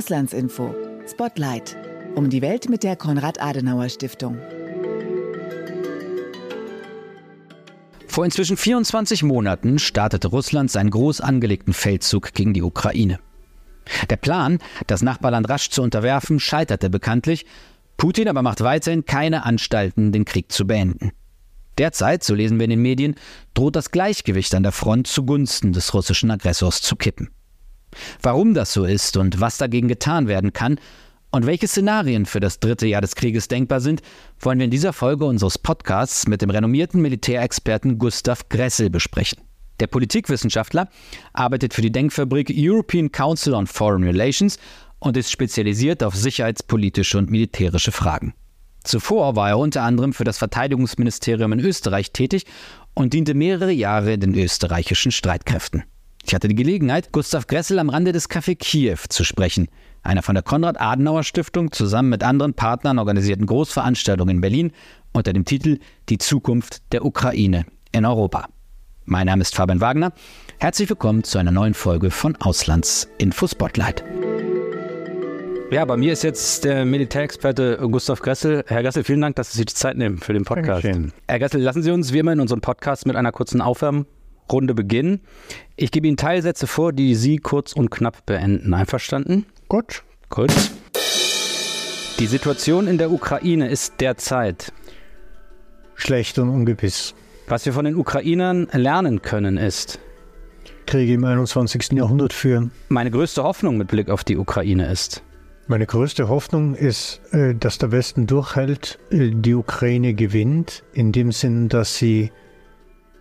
Auslandsinfo. Spotlight. Um die Welt mit der Konrad-Adenauer-Stiftung. Vor inzwischen 24 Monaten startete Russland seinen groß angelegten Feldzug gegen die Ukraine. Der Plan, das Nachbarland rasch zu unterwerfen, scheiterte bekanntlich. Putin aber macht weiterhin keine Anstalten, den Krieg zu beenden. Derzeit, so lesen wir in den Medien, droht das Gleichgewicht an der Front zugunsten des russischen Aggressors zu kippen. Warum das so ist und was dagegen getan werden kann und welche Szenarien für das dritte Jahr des Krieges denkbar sind, wollen wir in dieser Folge unseres Podcasts mit dem renommierten Militärexperten Gustav Gressel besprechen. Der Politikwissenschaftler arbeitet für die Denkfabrik European Council on Foreign Relations und ist spezialisiert auf sicherheitspolitische und militärische Fragen. Zuvor war er unter anderem für das Verteidigungsministerium in Österreich tätig und diente mehrere Jahre den österreichischen Streitkräften. Ich hatte die Gelegenheit, Gustav Gressel am Rande des Café Kiew zu sprechen, einer von der Konrad-Adenauer-Stiftung zusammen mit anderen Partnern organisierten Großveranstaltung in Berlin unter dem Titel Die Zukunft der Ukraine in Europa. Mein Name ist Fabian Wagner. Herzlich willkommen zu einer neuen Folge von Auslandsinfo Spotlight. Ja, bei mir ist jetzt der Militärexperte Gustav Gressel. Herr Gressel, vielen Dank, dass Sie sich die Zeit nehmen für den Podcast. Dankeschön. Herr Gressel, lassen Sie uns wie immer in unserem Podcast mit einer kurzen Aufwärmrunde beginnen. Ich gebe Ihnen Teilsätze vor, die Sie kurz und knapp beenden. Einverstanden? Gut. Gut. Die Situation in der Ukraine ist derzeit schlecht und ungewiss. Was wir von den Ukrainern lernen können ist, Kriege im 21. Jahrhundert führen. Meine größte Hoffnung mit Blick auf die Ukraine ist. Meine größte Hoffnung ist, äh, dass der Westen durchhält, äh, die Ukraine gewinnt, in dem Sinn, dass sie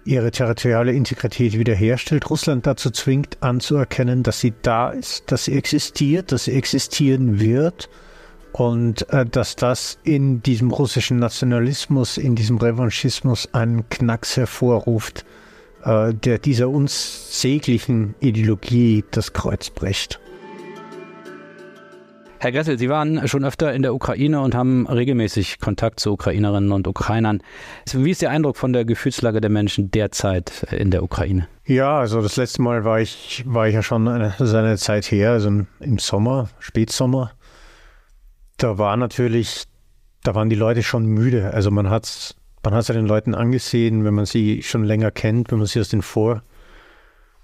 ihre territoriale Integrität wiederherstellt, Russland dazu zwingt anzuerkennen, dass sie da ist, dass sie existiert, dass sie existieren wird und äh, dass das in diesem russischen Nationalismus, in diesem Revanchismus einen Knacks hervorruft, äh, der dieser unsäglichen Ideologie das Kreuz bricht. Herr Gressel, Sie waren schon öfter in der Ukraine und haben regelmäßig Kontakt zu Ukrainerinnen und Ukrainern. Wie ist Ihr Eindruck von der Gefühlslage der Menschen derzeit in der Ukraine? Ja, also das letzte Mal war ich, war ich ja schon eine, eine Zeit her, also im Sommer, Spätsommer. Da war natürlich, da waren die Leute schon müde. Also man hat man hat es ja den Leuten angesehen, wenn man sie schon länger kennt, wenn man sie aus den Vor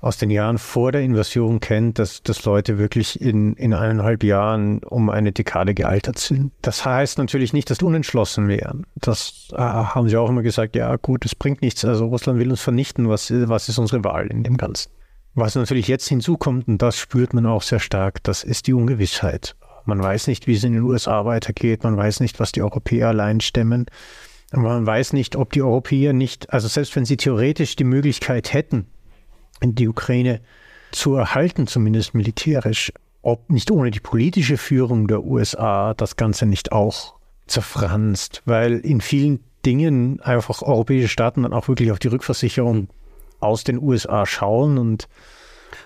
aus den Jahren vor der Invasion kennt, dass, dass Leute wirklich in, in eineinhalb Jahren um eine Dekade gealtert sind. Das heißt natürlich nicht, dass unentschlossen wären. Das äh, haben sie auch immer gesagt, ja gut, es bringt nichts. Also Russland will uns vernichten. Was, was ist unsere Wahl in dem Ganzen? Was natürlich jetzt hinzukommt, und das spürt man auch sehr stark, das ist die Ungewissheit. Man weiß nicht, wie es in den USA weitergeht. Man weiß nicht, was die Europäer allein stemmen. Man weiß nicht, ob die Europäer nicht, also selbst wenn sie theoretisch die Möglichkeit hätten, die Ukraine zu erhalten, zumindest militärisch, ob nicht ohne die politische Führung der USA das Ganze nicht auch zerfranst, weil in vielen Dingen einfach europäische Staaten dann auch wirklich auf die Rückversicherung aus den USA schauen und,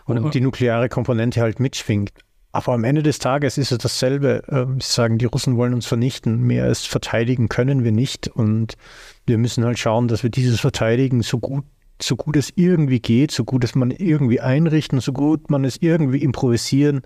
und die nukleare Komponente halt mitschwingt. Aber am Ende des Tages ist es dasselbe. Ähm, sie sagen, die Russen wollen uns vernichten. Mehr als verteidigen können wir nicht. Und wir müssen halt schauen, dass wir dieses Verteidigen so gut so gut es irgendwie geht, so gut es man irgendwie einrichten, so gut man es irgendwie improvisieren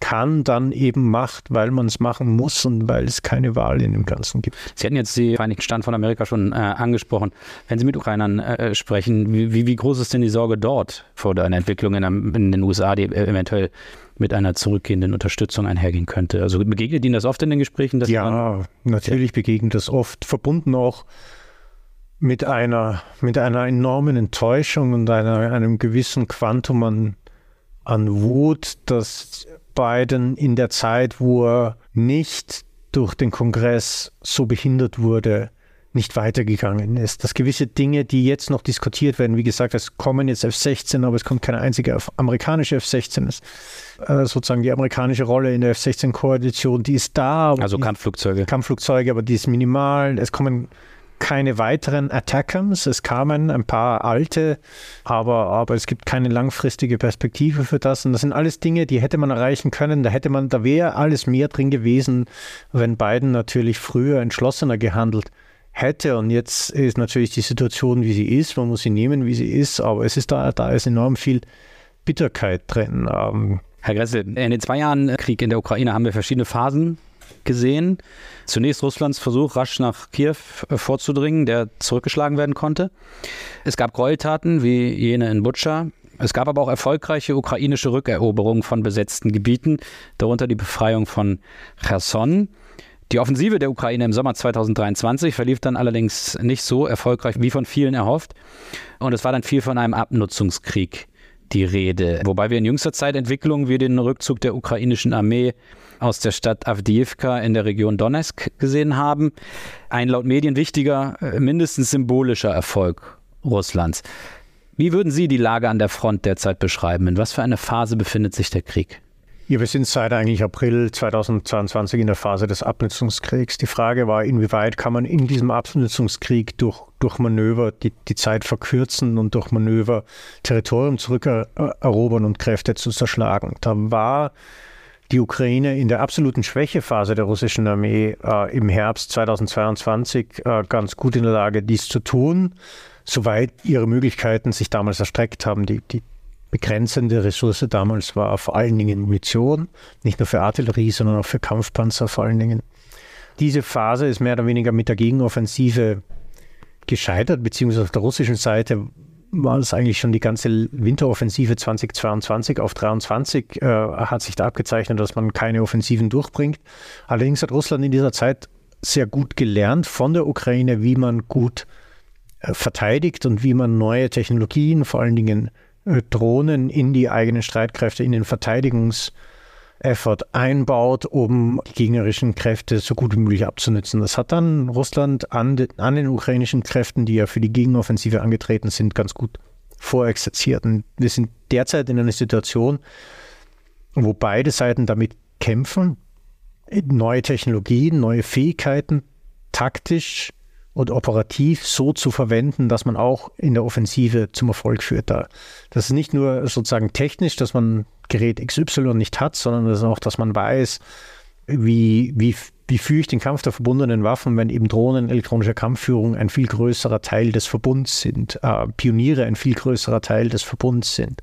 kann, dann eben macht, weil man es machen muss und weil es keine Wahl in dem Ganzen gibt. Sie hatten jetzt die Vereinigten Staaten von Amerika schon äh, angesprochen. Wenn Sie mit Ukrainern äh, sprechen, wie, wie, groß ist denn die Sorge dort vor einer Entwicklung in, in den USA, die eventuell mit einer zurückgehenden Unterstützung einhergehen könnte? Also begegnet Ihnen das oft in den Gesprächen? ja, natürlich begegnet das oft, verbunden auch mit einer, mit einer enormen Enttäuschung und einer, einem gewissen Quantum an, an Wut, dass Biden in der Zeit, wo er nicht durch den Kongress so behindert wurde, nicht weitergegangen ist. Dass gewisse Dinge, die jetzt noch diskutiert werden, wie gesagt, es kommen jetzt F-16, aber es kommt keine einzige amerikanische F-16. Ist, äh, sozusagen die amerikanische Rolle in der F-16-Koalition, die ist da. Also Kampfflugzeuge. Kampfflugzeuge, aber die ist minimal. Es kommen keine weiteren Attackams. Es kamen ein paar alte, aber, aber es gibt keine langfristige Perspektive für das. Und das sind alles Dinge, die hätte man erreichen können. Da hätte man, da wäre alles mehr drin gewesen, wenn Biden natürlich früher entschlossener gehandelt hätte. Und jetzt ist natürlich die Situation, wie sie ist. Man muss sie nehmen, wie sie ist. Aber es ist da, da ist enorm viel Bitterkeit drin. Ähm, Herr Gressel, in den zwei Jahren Krieg in der Ukraine haben wir verschiedene Phasen gesehen. Zunächst Russlands Versuch, rasch nach Kiew äh, vorzudringen, der zurückgeschlagen werden konnte. Es gab Gräueltaten wie jene in Butscha. Es gab aber auch erfolgreiche ukrainische Rückeroberungen von besetzten Gebieten, darunter die Befreiung von Cherson. Die Offensive der Ukraine im Sommer 2023 verlief dann allerdings nicht so erfolgreich wie von vielen erhofft. Und es war dann viel von einem Abnutzungskrieg die Rede. Wobei wir in jüngster Zeit Entwicklungen wie den Rückzug der ukrainischen Armee aus der Stadt Avdiivka in der Region Donetsk gesehen haben. Ein laut Medien wichtiger, äh, mindestens symbolischer Erfolg Russlands. Wie würden Sie die Lage an der Front derzeit beschreiben? In was für einer Phase befindet sich der Krieg? Ja, wir sind seit eigentlich April 2022 in der Phase des Abnutzungskriegs. Die Frage war, inwieweit kann man in diesem Abnutzungskrieg durch, durch Manöver die, die Zeit verkürzen und durch Manöver Territorium zurückerobern und Kräfte zu zerschlagen. Da war die Ukraine in der absoluten Schwächephase der russischen Armee äh, im Herbst 2022 äh, ganz gut in der Lage, dies zu tun, soweit ihre Möglichkeiten sich damals erstreckt haben. Die, die begrenzende Ressource damals war vor allen Dingen Munition, nicht nur für Artillerie, sondern auch für Kampfpanzer vor allen Dingen. Diese Phase ist mehr oder weniger mit der Gegenoffensive gescheitert, beziehungsweise auf der russischen Seite war es eigentlich schon die ganze Winteroffensive 2022 auf 23 äh, hat sich da abgezeichnet, dass man keine Offensiven durchbringt. Allerdings hat Russland in dieser Zeit sehr gut gelernt von der Ukraine, wie man gut äh, verteidigt und wie man neue Technologien, vor allen Dingen Drohnen in die eigenen Streitkräfte, in den Verteidigungs- Effort einbaut, um die gegnerischen Kräfte so gut wie möglich abzunutzen. Das hat dann Russland an, an den ukrainischen Kräften, die ja für die Gegenoffensive angetreten sind, ganz gut vorexerziert. Und wir sind derzeit in einer Situation, wo beide Seiten damit kämpfen, neue Technologien, neue Fähigkeiten taktisch und operativ so zu verwenden, dass man auch in der Offensive zum Erfolg führt. Das ist nicht nur sozusagen technisch, dass man Gerät XY nicht hat, sondern das ist auch, dass man weiß, wie, wie, wie führe ich den Kampf der verbundenen Waffen, wenn eben Drohnen, elektronische Kampfführung ein viel größerer Teil des Verbunds sind, äh, Pioniere ein viel größerer Teil des Verbunds sind.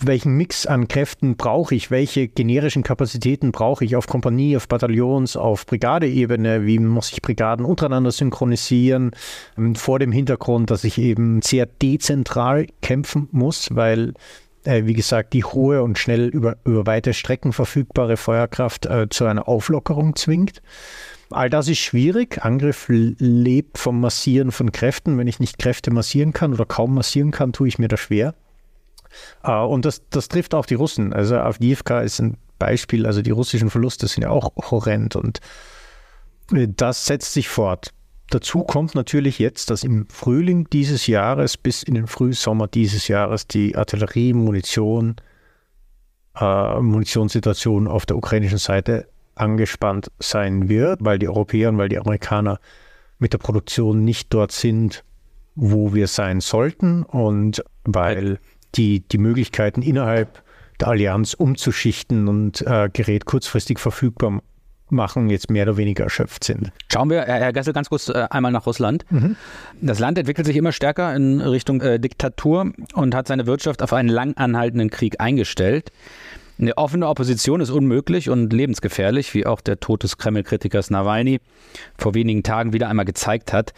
Welchen Mix an Kräften brauche ich? Welche generischen Kapazitäten brauche ich auf Kompanie, auf Bataillons, auf Brigadeebene? Wie muss ich Brigaden untereinander synchronisieren? Ähm, vor dem Hintergrund, dass ich eben sehr dezentral kämpfen muss, weil äh, wie gesagt, die hohe und schnell über, über weite Strecken verfügbare Feuerkraft äh, zu einer Auflockerung zwingt. All das ist schwierig. Angriff lebt vom Massieren von Kräften. Wenn ich nicht Kräfte massieren kann oder kaum massieren kann, tue ich mir das schwer. Äh, und das, das trifft auch die Russen. Also Avdiivka ist ein Beispiel. Also die russischen Verluste sind ja auch horrend und äh, das setzt sich fort. Dazu kommt natürlich jetzt, dass im Frühling dieses Jahres bis in den Frühsommer dieses Jahres die Artillerie, Munition, äh, Munitionssituation auf der ukrainischen Seite angespannt sein wird, weil die Europäer und weil die Amerikaner mit der Produktion nicht dort sind, wo wir sein sollten und weil die, die Möglichkeiten innerhalb der Allianz umzuschichten und äh, Gerät kurzfristig verfügbar machen, jetzt mehr oder weniger erschöpft sind. Schauen wir, Herr Gessel, ganz kurz äh, einmal nach Russland. Mhm. Das Land entwickelt sich immer stärker in Richtung äh, Diktatur und hat seine Wirtschaft auf einen lang anhaltenden Krieg eingestellt. Eine offene Opposition ist unmöglich und lebensgefährlich, wie auch der Tod des Kreml-Kritikers Nawalny vor wenigen Tagen wieder einmal gezeigt hat.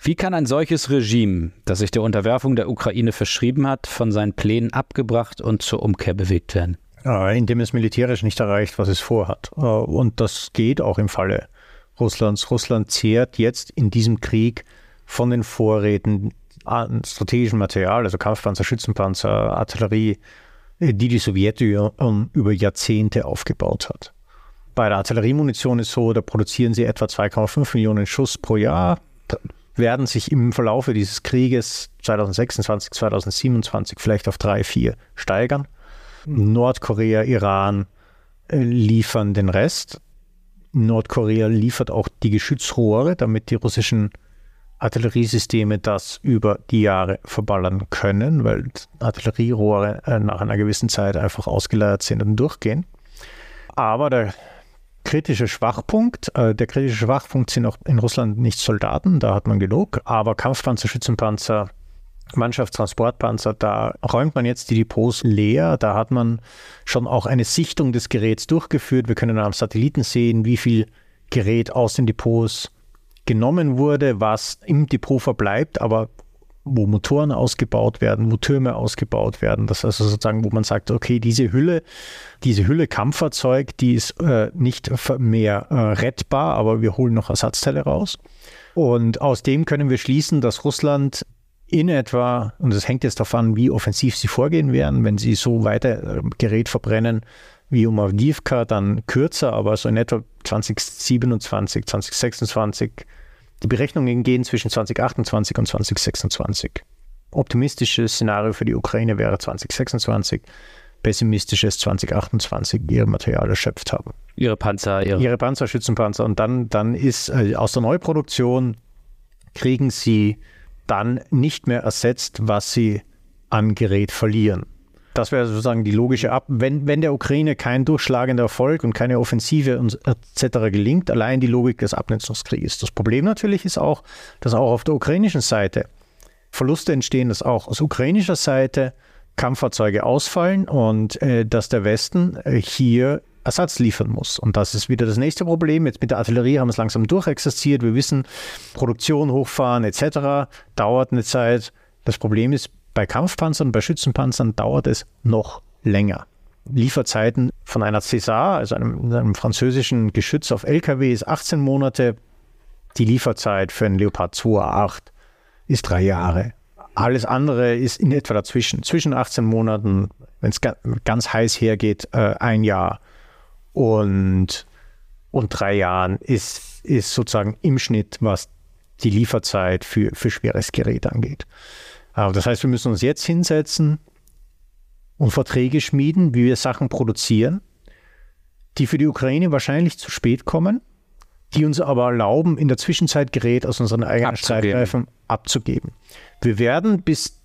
Wie kann ein solches Regime, das sich der Unterwerfung der Ukraine verschrieben hat, von seinen Plänen abgebracht und zur Umkehr bewegt werden? Indem es militärisch nicht erreicht, was es vorhat. Äh, und das geht auch im Falle Russlands. Russland zehrt jetzt in diesem Krieg von den Vorräten an strategischem Material, also Kampfpanzer, Schützenpanzer, Artillerie, äh, die die Sowjetunion über Jahrzehnte aufgebaut hat. Bei der Artilleriemunition ist so, da produzieren sie etwa 2,5 Millionen Schuss pro Jahr, werden sich im Verlaufe dieses Krieges 2026, 2027 vielleicht auf drei, vier steigern. Nordkorea, Iran äh, liefern den Rest. Nordkorea liefert auch die Geschützrohre, damit die russischen Artilleriesysteme das über die Jahre verballern können, weil Artillerierohre äh, nach einer gewissen Zeit einfach ausgeleiert sind und durchgehen. Aber der kritische Schwachpunkt, äh, der kritische Schwachpunkt sind auch in Russland nicht Soldaten, da hat man genug, aber Kampfpanzer, Schützenpanzer, Mannschaftstransportpanzer, da räumt man jetzt die Depots leer. Da hat man schon auch eine Sichtung des Geräts durchgeführt. Wir können am Satelliten sehen, wie viel Gerät aus den Depots genommen wurde, was im Depot verbleibt, aber wo Motoren ausgebaut werden, wo Türme ausgebaut werden. Das ist also sozusagen, wo man sagt, okay, diese Hülle, diese Hülle Kampffahrzeug, die ist äh, nicht mehr äh, rettbar, aber wir holen noch Ersatzteile raus. Und aus dem können wir schließen, dass Russland in etwa, und das hängt jetzt davon, wie offensiv sie vorgehen werden, wenn sie so weiter äh, Gerät verbrennen wie um Avdivka, dann kürzer, aber so in etwa 2027, 2026. Die Berechnungen gehen zwischen 2028 und 2026. Optimistisches Szenario für die Ukraine wäre 2026, pessimistisches 2028 ihre Material erschöpft haben. Ihre Panzer, ihre, ihre Panzer, Schützenpanzer. Und dann, dann ist äh, aus der Neuproduktion kriegen sie dann nicht mehr ersetzt, was sie an Gerät verlieren. Das wäre sozusagen die logische Ab. Wenn, wenn der Ukraine kein durchschlagender Erfolg und keine Offensive und etc. gelingt, allein die Logik des Abnutzungskrieges. Das Problem natürlich ist auch, dass auch auf der ukrainischen Seite Verluste entstehen, dass auch aus ukrainischer Seite Kampffahrzeuge ausfallen und äh, dass der Westen äh, hier Ersatz liefern muss. Und das ist wieder das nächste Problem. Jetzt mit der Artillerie haben wir es langsam durchexerziert. Wir wissen, Produktion hochfahren etc. dauert eine Zeit. Das Problem ist, bei Kampfpanzern, bei Schützenpanzern dauert es noch länger. Lieferzeiten von einer César, also einem, einem französischen Geschütz auf LKW, ist 18 Monate. Die Lieferzeit für einen Leopard 2A8 ist drei Jahre. Alles andere ist in etwa dazwischen. Zwischen 18 Monaten, wenn es ganz heiß hergeht, äh, ein Jahr. Und, und drei Jahren ist, ist sozusagen im Schnitt, was die Lieferzeit für, für schweres Gerät angeht. Aber das heißt, wir müssen uns jetzt hinsetzen und Verträge schmieden, wie wir Sachen produzieren, die für die Ukraine wahrscheinlich zu spät kommen, die uns aber erlauben, in der Zwischenzeit Gerät aus unseren eigenen Streitreifen abzugeben. Wir werden bis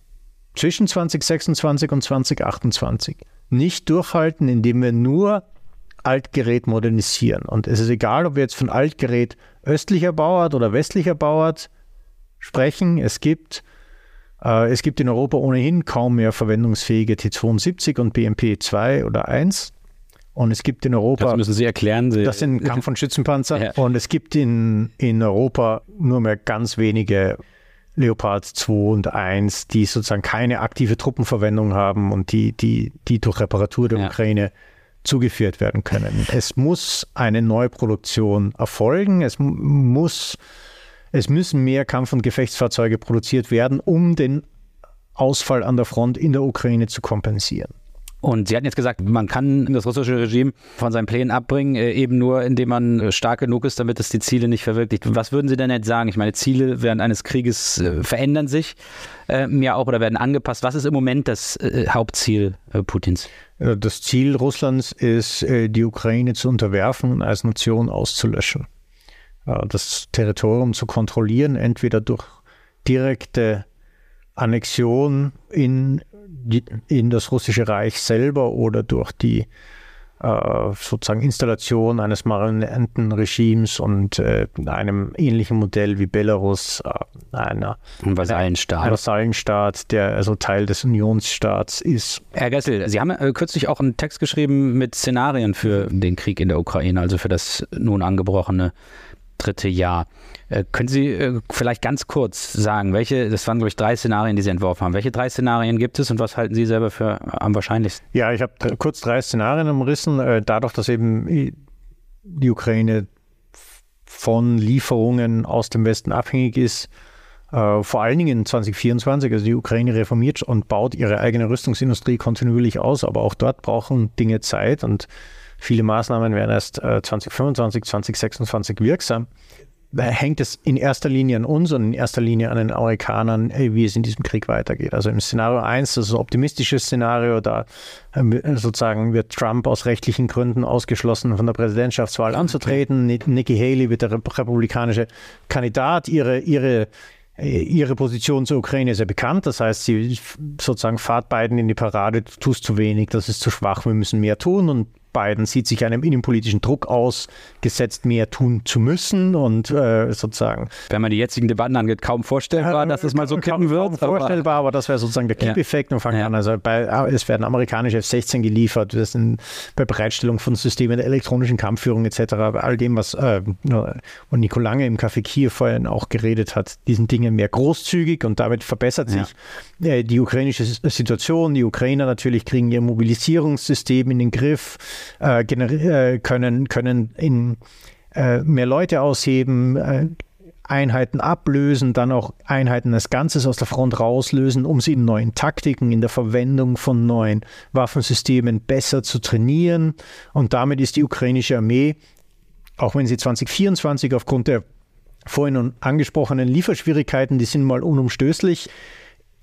zwischen 2026 und 2028 nicht durchhalten, indem wir nur Altgerät modernisieren. Und es ist egal, ob wir jetzt von Altgerät östlicher Bauart oder westlicher Bauart sprechen. Es gibt es gibt in Europa ohnehin kaum mehr verwendungsfähige T72 und BMP 2 oder 1. Und es gibt in Europa. Das müssen Sie erklären. Sie das sind Kampf- und Schützenpanzer. Ja. Und es gibt in, in Europa nur mehr ganz wenige Leopard 2 und 1, die sozusagen keine aktive Truppenverwendung haben und die, die, die durch Reparatur der ja. Ukraine zugeführt werden können. Es muss eine Neuproduktion erfolgen. Es muss es müssen mehr Kampf- und Gefechtsfahrzeuge produziert werden, um den Ausfall an der Front in der Ukraine zu kompensieren. Und Sie hatten jetzt gesagt, man kann das russische Regime von seinen Plänen abbringen, äh, eben nur indem man äh, stark genug ist, damit es die Ziele nicht verwirklicht. Was würden Sie denn jetzt sagen? Ich meine, Ziele während eines Krieges äh, verändern sich ja auch oder werden angepasst. Was ist im Moment das Hauptziel Putins? Das Ziel Russlands ist, die Ukraine zu unterwerfen und als Nation auszulöschen. Äh, das Territorium zu kontrollieren, entweder durch direkte Annexion in, in das russische Reich selber oder durch die äh, sozusagen Installation eines Marionettenregimes und äh, einem ähnlichen Modell wie Belarus, äh, einer Vasallenstaat. Ein Vasallenstaat, der also Teil des Unionsstaats ist. Herr Gessel, Sie haben äh, kürzlich auch einen Text geschrieben mit Szenarien für den Krieg in der Ukraine, also für das nun angebrochene dritte Jahr. Äh, können Sie äh, vielleicht ganz kurz sagen, welche, das waren glaube ich drei Szenarien, die Sie entworfen haben. Welche drei Szenarien gibt es und was halten Sie selber für am wahrscheinlichsten? Ja, ich habe kurz drei Szenarien umrissen. Äh, dadurch, dass eben die Ukraine von Lieferungen aus dem Westen abhängig ist, vor allen Dingen in 2024, also die Ukraine reformiert und baut ihre eigene Rüstungsindustrie kontinuierlich aus, aber auch dort brauchen Dinge Zeit und Viele Maßnahmen werden erst 2025, 2026 wirksam. Da hängt es in erster Linie an uns und in erster Linie an den Amerikanern, wie es in diesem Krieg weitergeht. Also im Szenario 1, das ist ein optimistisches Szenario, da sozusagen wird Trump aus rechtlichen Gründen ausgeschlossen, von der Präsidentschaftswahl anzutreten. Nikki Haley wird der republikanische Kandidat. Ihre, ihre Ihre Position zur Ukraine ist ja bekannt. Das heißt, sie sozusagen fahrt beiden in die Parade, du tust zu wenig, das ist zu schwach, wir müssen mehr tun. Und Biden sieht sich einem innenpolitischen Druck ausgesetzt, mehr tun zu müssen und äh, sozusagen. Wenn man die jetzigen Debatten angeht, kaum vorstellbar, dass es mal so kippen wird. Kaum vorstellbar, aber, aber das wäre sozusagen der Kippeffekt ja. und fangen ja. an. Also bei, es werden amerikanische F-16 geliefert, wir sind bei Bereitstellung von Systemen der elektronischen Kampfführung etc., bei all dem, was äh, und Nico Lange im Café Kiew vorhin auch geredet hat, diesen Dingen mehr großzügig und damit verbessert sich ja. äh, die ukrainische Situation. Die Ukrainer natürlich kriegen ihr Mobilisierungssystem in den Griff, äh, äh können, können in äh, mehr Leute ausheben, äh, Einheiten ablösen, dann auch Einheiten als Ganzes aus der Front rauslösen, um sie in neuen Taktiken, in der Verwendung von neuen Waffensystemen besser zu trainieren. Und damit ist die ukrainische Armee, auch wenn sie 2024 aufgrund der vorhin angesprochenen Lieferschwierigkeiten, die sind mal unumstößlich,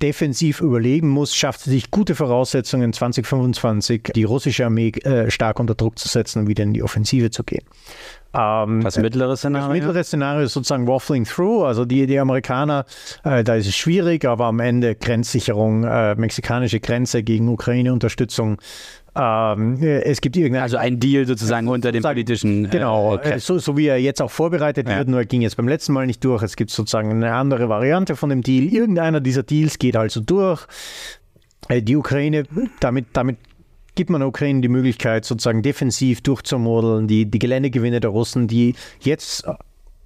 defensiv überlegen muss, schafft sie sich gute Voraussetzungen 2025 die russische Armee äh, stark unter Druck zu setzen und wieder in die Offensive zu gehen. Ähm, das mittlere Szenario? Das mittlere Szenario ist sozusagen Waffling Through. Also die, die Amerikaner, äh, da ist es schwierig, aber am Ende Grenzsicherung, äh, mexikanische Grenze gegen Ukraine-Unterstützung. Ähm, es gibt irgendeine. Also ein Deal sozusagen unter den politischen. Äh, genau, äh, so, so, wie er jetzt auch vorbereitet ja. wird, nur ging jetzt beim letzten Mal nicht durch. Es gibt sozusagen eine andere Variante von dem Deal. Irgendeiner dieser Deals geht also durch. Äh, die Ukraine, damit, damit gibt man der Ukraine die Möglichkeit, sozusagen defensiv durchzumodeln, die, die Geländegewinne der Russen, die jetzt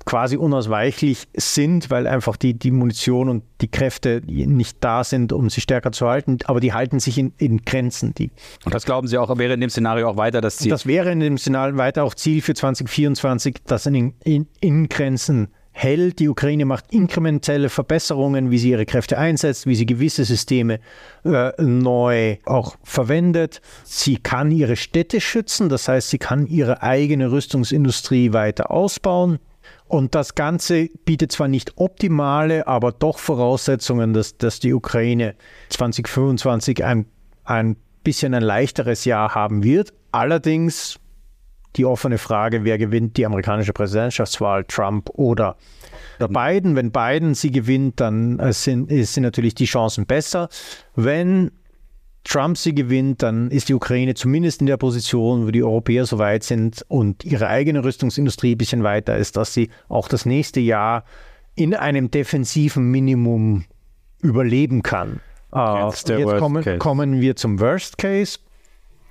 quasi unausweichlich sind, weil einfach die, die Munition und die Kräfte nicht da sind, um sie stärker zu halten, aber die halten sich in, in Grenzen. Die, und das glauben Sie auch, wäre in dem Szenario auch weiter das Ziel? Das wäre in dem Szenario weiter auch Ziel für 2024, dass in, in, in Grenzen hält. Die Ukraine macht inkrementelle Verbesserungen, wie sie ihre Kräfte einsetzt, wie sie gewisse Systeme äh, neu auch verwendet. Sie kann ihre Städte schützen, das heißt, sie kann ihre eigene Rüstungsindustrie weiter ausbauen. Und das Ganze bietet zwar nicht optimale, aber doch Voraussetzungen, dass, dass die Ukraine 2025 ein, ein bisschen ein leichteres Jahr haben wird. Allerdings die offene Frage, wer gewinnt die amerikanische Präsidentschaftswahl, Trump oder Biden. Wenn Biden sie gewinnt, dann äh, sind, sind natürlich die Chancen besser. Wenn Trump sie gewinnt, dann ist die Ukraine zumindest in der Position, wo die Europäer so weit sind und ihre eigene Rüstungsindustrie ein bisschen weiter ist, dass sie auch das nächste Jahr in einem defensiven Minimum überleben kann. Uh, jetzt kommen, kommen, wir zum Worst Case.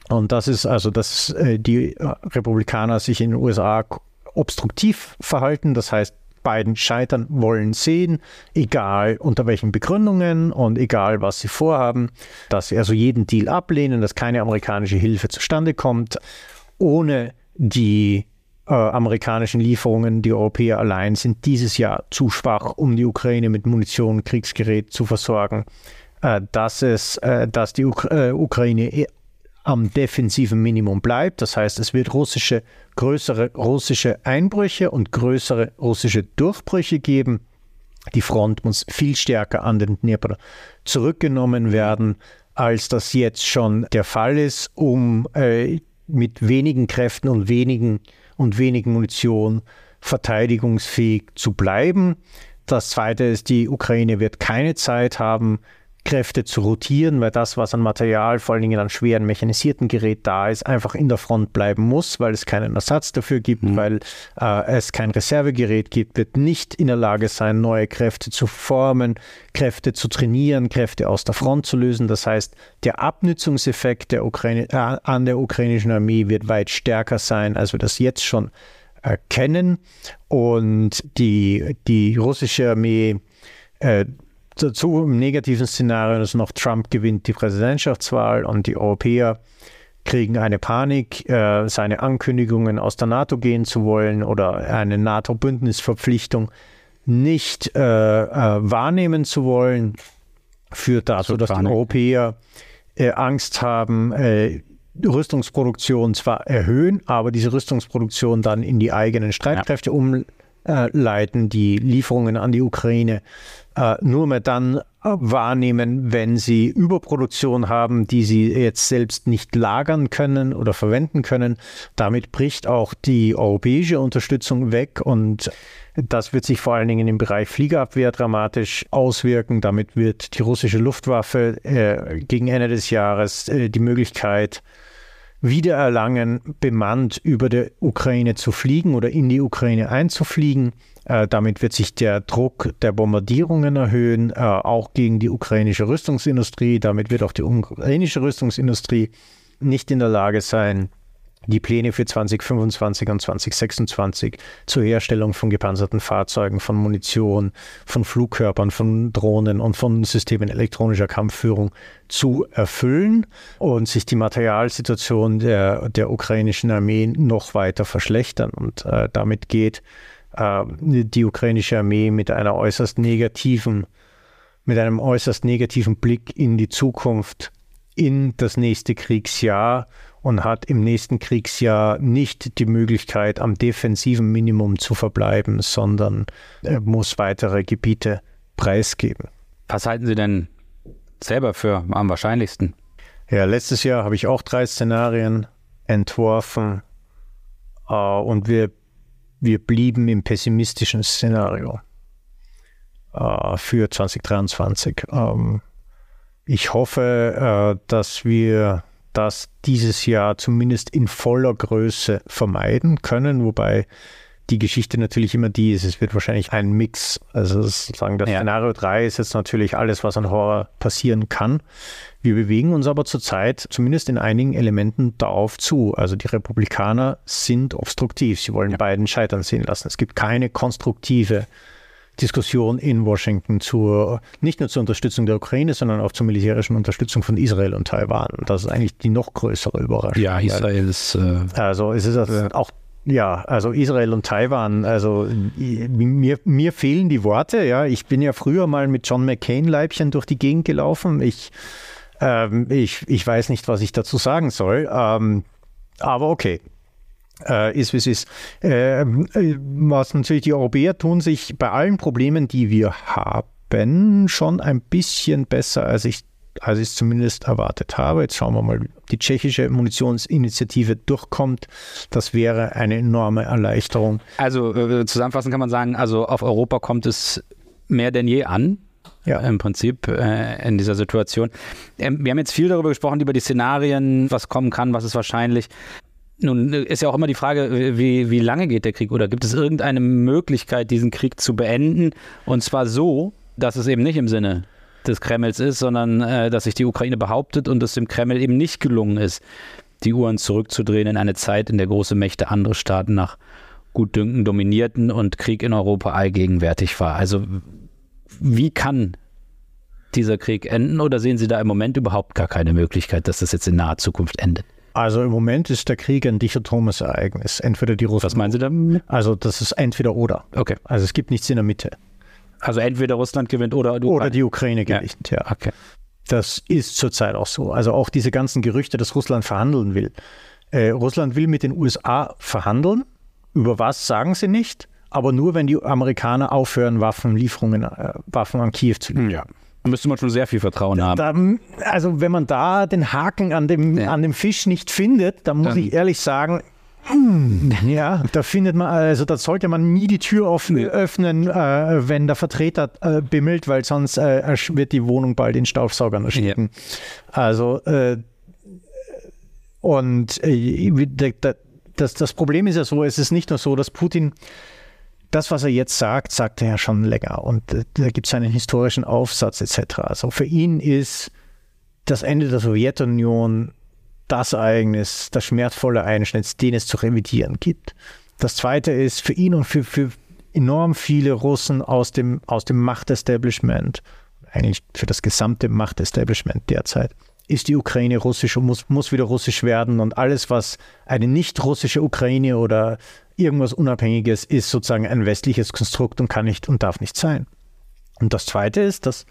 Und das ist also, dass äh, die äh, Republikaner sich in den USA obstruktiv verhalten. Das heißt, beiden scheitern wollen sehen, egal unter welchen Begründungen und egal was sie vorhaben, dass sie also jeden Deal ablehnen, dass keine amerikanische Hilfe zustande kommt, ohne die äh, amerikanischen Lieferungen, die Europäer allein sind dieses Jahr zu schwach, um die Ukraine mit Munition, Kriegsgerät zu versorgen. Äh, dass es, äh, dass die Uk äh, Ukraine am defensiven Minimum bleibt. Das heißt, es wird russische, größere russische Einbrüche und größere russische Durchbrüche geben. Die Front muss viel stärker an den Dnipro zurückgenommen werden, als das jetzt schon der Fall ist, um äh, mit wenigen Kräften und wenigen und wenigen Munition verteidigungsfähig zu bleiben. Das Zweite ist, die Ukraine wird keine Zeit haben, Kräfte zu rotieren, weil das, was an Material, vor allen Dingen an schweren mechanisierten Gerät da ist, einfach in der Front bleiben muss, weil es keinen Ersatz dafür gibt, mhm. weil äh, es kein Reservegerät gibt, wird nicht in der Lage sein, neue Kräfte zu formen, Kräfte zu trainieren, Kräfte aus der Front zu lösen. Das heißt, der Abnützungseffekt der Ukraine, äh, an der ukrainischen Armee wird weit stärker sein, als wir das jetzt schon erkennen. Und die, die russische Armee äh, dazu im negativen Szenario, dass noch Trump gewinnt die Präsidentschaftswahl und die Europäer kriegen eine Panik, äh, seine Ankündigungen aus der NATO gehen zu wollen oder eine NATO-Bündnisverpflichtung nicht äh, äh, wahrnehmen zu wollen, führt dazu, dass die Europäer äh, Angst haben, äh, Rüstungsproduktion zwar erhöhen, aber diese Rüstungsproduktion dann in die eigenen Streitkräfte ja. Umleiten, die Lieferungen an die Ukraine äh, nur mehr dann äh, wahrnehmen, wenn sie Überproduktion haben, die sie jetzt selbst nicht lagern können oder verwenden können. Damit bricht auch die europäische Unterstützung weg und das wird sich vor allen Dingen im Bereich Fliegerabwehr dramatisch auswirken. Damit wird die russische Luftwaffe äh, gegen Ende des Jahres äh, die Möglichkeit wiedererlangen, bemannt über der Ukraine zu fliegen oder in die Ukraine einzufliegen. Äh, damit wird sich der Druck der Bombardierungen erhöhen, äh, auch gegen die ukrainische Rüstungsindustrie. Damit wird auch die ukrainische Rüstungsindustrie nicht in der Lage sein, die Pläne für 2025 und 2026 zur Herstellung von gepanzerten Fahrzeugen, von Munition, von Flugkörpern, von Drohnen und von Systemen elektronischer Kampfführung zu erfüllen und sich die Materialsituation der, der ukrainischen Armee noch weiter verschlechtern. Und äh, damit geht äh, die ukrainische Armee mit einer äußerst negativen, mit einem äußerst negativen Blick in die Zukunft in das nächste Kriegsjahr und hat im nächsten Kriegsjahr nicht die Möglichkeit, am defensiven Minimum zu verbleiben, sondern er muss weitere Gebiete preisgeben. Was halten Sie denn selber für am wahrscheinlichsten? Ja, letztes Jahr habe ich auch drei Szenarien entworfen äh, und wir, wir blieben im pessimistischen Szenario äh, für 2023. Ähm, ich hoffe, äh, dass wir das dieses Jahr zumindest in voller Größe vermeiden können, wobei die Geschichte natürlich immer die ist, es wird wahrscheinlich ein Mix. Also sozusagen das ja. Szenario 3 ist jetzt natürlich alles, was an Horror passieren kann. Wir bewegen uns aber zurzeit zumindest in einigen Elementen darauf zu. Also die Republikaner sind obstruktiv. Sie wollen ja. beiden scheitern sehen lassen. Es gibt keine konstruktive Diskussion in Washington zur, nicht nur zur Unterstützung der Ukraine, sondern auch zur militärischen Unterstützung von Israel und Taiwan. Das ist eigentlich die noch größere Überraschung. Ja, Israel ist. Äh, also es ist also auch ja, also Israel und Taiwan, also mir, mir fehlen die Worte, ja. Ich bin ja früher mal mit John McCain-Leibchen durch die Gegend gelaufen. Ich, ähm, ich, ich weiß nicht, was ich dazu sagen soll. Ähm, aber okay äh, ist, wie es ist. Äh, was natürlich die Europäer tun sich bei allen Problemen, die wir haben, schon ein bisschen besser, als ich als ich es zumindest erwartet habe. Jetzt schauen wir mal, ob die tschechische Munitionsinitiative durchkommt. Das wäre eine enorme Erleichterung. Also äh, zusammenfassend kann man sagen, also auf Europa kommt es mehr denn je an. Ja. Im Prinzip äh, in dieser Situation. Ähm, wir haben jetzt viel darüber gesprochen, über die Szenarien, was kommen kann, was ist wahrscheinlich. Nun ist ja auch immer die Frage, wie, wie lange geht der Krieg oder gibt es irgendeine Möglichkeit, diesen Krieg zu beenden? Und zwar so, dass es eben nicht im Sinne des Kremls ist, sondern äh, dass sich die Ukraine behauptet und es dem Kreml eben nicht gelungen ist, die Uhren zurückzudrehen in eine Zeit, in der große Mächte andere Staaten nach Gutdünken dominierten und Krieg in Europa allgegenwärtig war. Also wie kann dieser Krieg enden oder sehen Sie da im Moment überhaupt gar keine Möglichkeit, dass das jetzt in naher Zukunft endet? Also im Moment ist der Krieg ein dichotomes Ereignis. Entweder die Russen. Was meinen Sie damit? Also das ist entweder oder. Okay. Also es gibt nichts in der Mitte. Also entweder Russland gewinnt oder die Ukraine. Oder die Ukraine gewinnt, ja. ja. Okay. Das ist zurzeit auch so. Also auch diese ganzen Gerüchte, dass Russland verhandeln will. Äh, Russland will mit den USA verhandeln. Über was sagen sie nicht? Aber nur, wenn die Amerikaner aufhören, Waffenlieferungen, äh, Waffen an Kiew zu liefern. Ja. Da müsste man schon sehr viel Vertrauen haben. Da, also wenn man da den Haken an dem, ja. an dem Fisch nicht findet, dann muss dann. ich ehrlich sagen, hm, ja, da findet man, also da sollte man nie die Tür offen, nee. öffnen, äh, wenn der Vertreter äh, bimmelt, weil sonst äh, wird die Wohnung bald in Staubsaugern ersticken. Ja. Also äh, und äh, das, das Problem ist ja so, es ist nicht nur so, dass Putin das, was er jetzt sagt, sagt er ja schon länger. Und äh, da gibt es einen historischen Aufsatz etc. Also für ihn ist das Ende der Sowjetunion das Ereignis, das schmerzvolle Einschnitt, den es zu revidieren gibt. Das zweite ist für ihn und für, für enorm viele Russen aus dem, aus dem Machtestablishment, eigentlich für das gesamte Machtestablishment derzeit, ist die Ukraine russisch und muss, muss wieder russisch werden. Und alles, was eine nicht russische Ukraine oder irgendwas Unabhängiges ist sozusagen ein westliches Konstrukt und kann nicht und darf nicht sein. Und das Zweite ist, dass,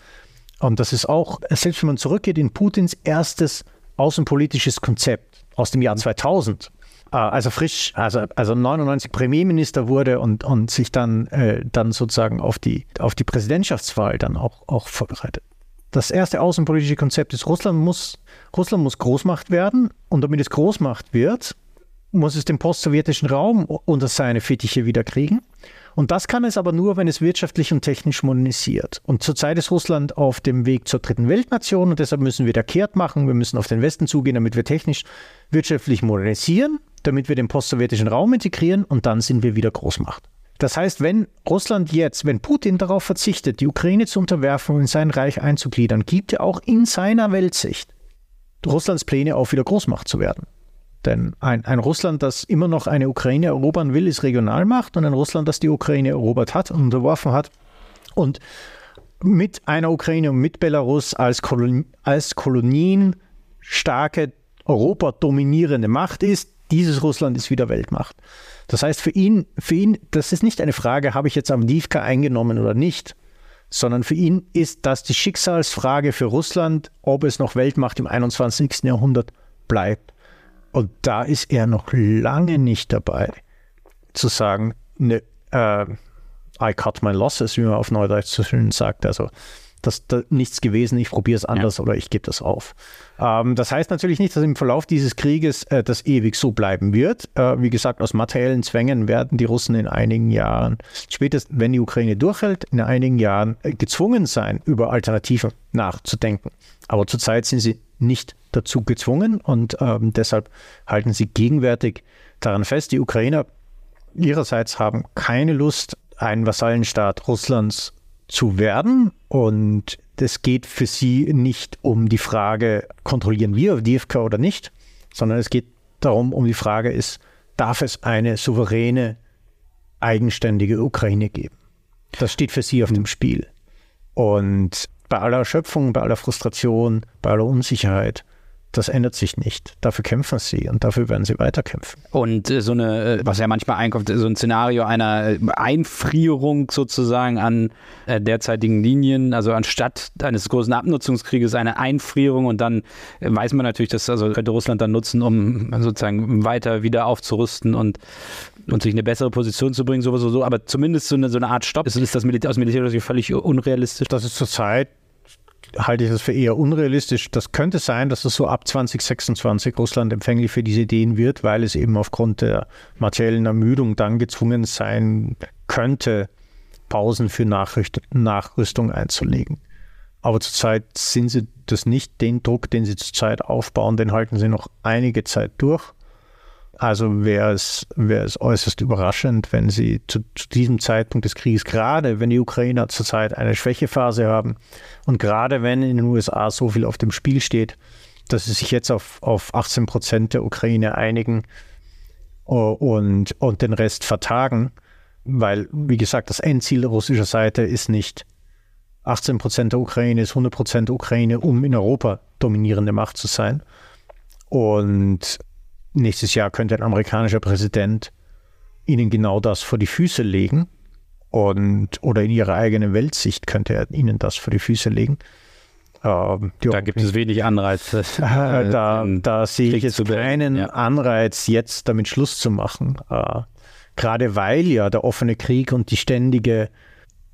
und das ist auch, selbst wenn man zurückgeht in Putins erstes außenpolitisches Konzept aus dem Jahr 2000, äh, als er frisch, also, also 99 Premierminister wurde und, und sich dann, äh, dann sozusagen auf die, auf die Präsidentschaftswahl dann auch, auch vorbereitet. Das erste außenpolitische Konzept ist, Russland muss, Russland muss Großmacht werden und damit es Großmacht wird, muss es den postsowjetischen Raum unter seine Fittiche wieder kriegen. Und das kann es aber nur, wenn es wirtschaftlich und technisch modernisiert. Und zurzeit ist Russland auf dem Weg zur dritten Weltnation und deshalb müssen wir da kehrt machen. Wir müssen auf den Westen zugehen, damit wir technisch, wirtschaftlich modernisieren, damit wir den postsowjetischen Raum integrieren und dann sind wir wieder Großmacht. Das heißt, wenn Russland jetzt, wenn Putin darauf verzichtet, die Ukraine zu unterwerfen und in sein Reich einzugliedern, gibt er auch in seiner Weltsicht Russlands Pläne auf, wieder Großmacht zu werden. Denn ein, ein, Russland, das immer noch eine Ukraine erobern will, ist Regionalmacht und ein Russland, das die Ukraine erobert hat und unterworfen hat und mit einer Ukraine und mit Belarus als, Kolon als kolonienstarke, Europa dominierende Macht ist, dieses Russland ist wieder Weltmacht. Das heißt, für ihn, für ihn, das ist nicht eine Frage, habe ich jetzt Avdivka eingenommen oder nicht, sondern für ihn ist das die Schicksalsfrage für Russland, ob es noch Weltmacht im 21. Jahrhundert bleibt. Und da ist er noch lange nicht dabei, zu sagen, ne, äh, I cut my losses, wie man auf Neudeutsch so schön sagt. Also das, das nichts gewesen, ich probiere es anders ja. oder ich gebe das auf. Ähm, das heißt natürlich nicht, dass im Verlauf dieses Krieges äh, das ewig so bleiben wird. Äh, wie gesagt, aus materiellen Zwängen werden die Russen in einigen Jahren, spätestens wenn die Ukraine durchhält, in einigen Jahren äh, gezwungen sein, über Alternativen nachzudenken. Aber zurzeit sind sie nicht dazu gezwungen und ähm, deshalb halten sie gegenwärtig daran fest. Die Ukrainer ihrerseits haben keine Lust, einen Vasallenstaat Russlands zu werden. Und es geht für sie nicht um die Frage, kontrollieren wir Avdiivka oder nicht, sondern es geht darum, um die Frage ist, darf es eine souveräne, eigenständige Ukraine geben? Das steht für sie auf dem Spiel. Und bei aller Erschöpfung, bei aller Frustration, bei aller Unsicherheit das ändert sich nicht. Dafür kämpfen sie und dafür werden sie weiterkämpfen. Und äh, so eine, äh, was ja manchmal einkommt, so ein Szenario einer äh, Einfrierung sozusagen an derzeitigen Linien, also anstatt eines großen Abnutzungskrieges eine Einfrierung und dann weiß man natürlich, dass also könnte Russland dann nutzen, um sozusagen weiter wieder aufzurüsten und und sich in eine bessere Position zu bringen, sowieso so, aber zumindest so eine, so eine Art Stopp. Ist, ist das Militär, aus militärischer Sicht völlig unrealistisch? Das ist zurzeit halte ich das für eher unrealistisch. Das könnte sein, dass es so ab 2026 Russland empfänglich für diese Ideen wird, weil es eben aufgrund der materiellen Ermüdung dann gezwungen sein könnte, Pausen für Nachricht Nachrüstung einzulegen. Aber zurzeit sind sie das nicht. Den Druck, den sie zurzeit aufbauen, den halten sie noch einige Zeit durch. Also wäre es, wäre es äußerst überraschend, wenn sie zu, zu, diesem Zeitpunkt des Krieges, gerade wenn die Ukrainer zurzeit eine Schwächephase haben und gerade wenn in den USA so viel auf dem Spiel steht, dass sie sich jetzt auf, auf 18 Prozent der Ukraine einigen und, und den Rest vertagen, weil, wie gesagt, das Endziel russischer Seite ist nicht 18 Prozent der Ukraine, ist 100 Prozent Ukraine, um in Europa dominierende Macht zu sein. Und nächstes Jahr könnte ein amerikanischer Präsident ihnen genau das vor die Füße legen und oder in ihrer eigenen Weltsicht könnte er ihnen das vor die Füße legen. Ähm, da gibt es wenig Anreiz. Äh, da, da sehe ich jetzt keinen ja. Anreiz, jetzt damit Schluss zu machen. Äh, gerade weil ja der offene Krieg und die ständige,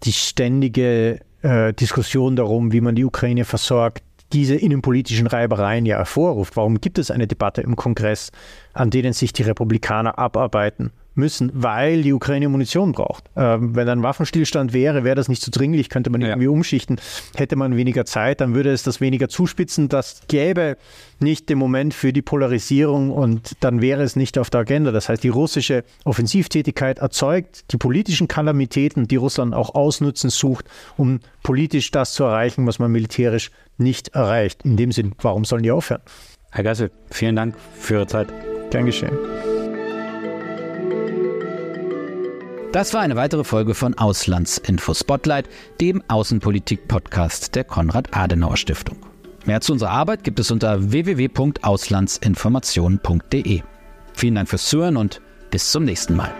die ständige äh, Diskussion darum, wie man die Ukraine versorgt, diese innenpolitischen Reibereien ja hervorruft. Warum gibt es eine Debatte im Kongress, an denen sich die Republikaner abarbeiten müssen, weil die Ukraine Munition braucht. Ähm, wenn ein Waffenstillstand wäre, wäre das nicht so dringlich, könnte man ja. irgendwie umschichten, hätte man weniger Zeit, dann würde es das weniger zuspitzen. Das gäbe nicht den Moment für die Polarisierung und dann wäre es nicht auf der Agenda. Das heißt, die russische Offensivtätigkeit erzeugt die politischen Kalamitäten, die Russland auch ausnutzen sucht, um politisch das zu erreichen, was man militärisch nicht erreicht. In dem Sinn, warum sollen die aufhören? Herr Gassel, vielen Dank für Ihre Zeit. Gern geschehen. Das war eine weitere Folge von Auslandsinfo Spotlight, dem Außenpolitik-Podcast der Konrad-Adenauer-Stiftung. Mehr zu unserer Arbeit gibt es unter www.auslandsinformation.de. Vielen Dank fürs Zuhören und bis zum nächsten Mal.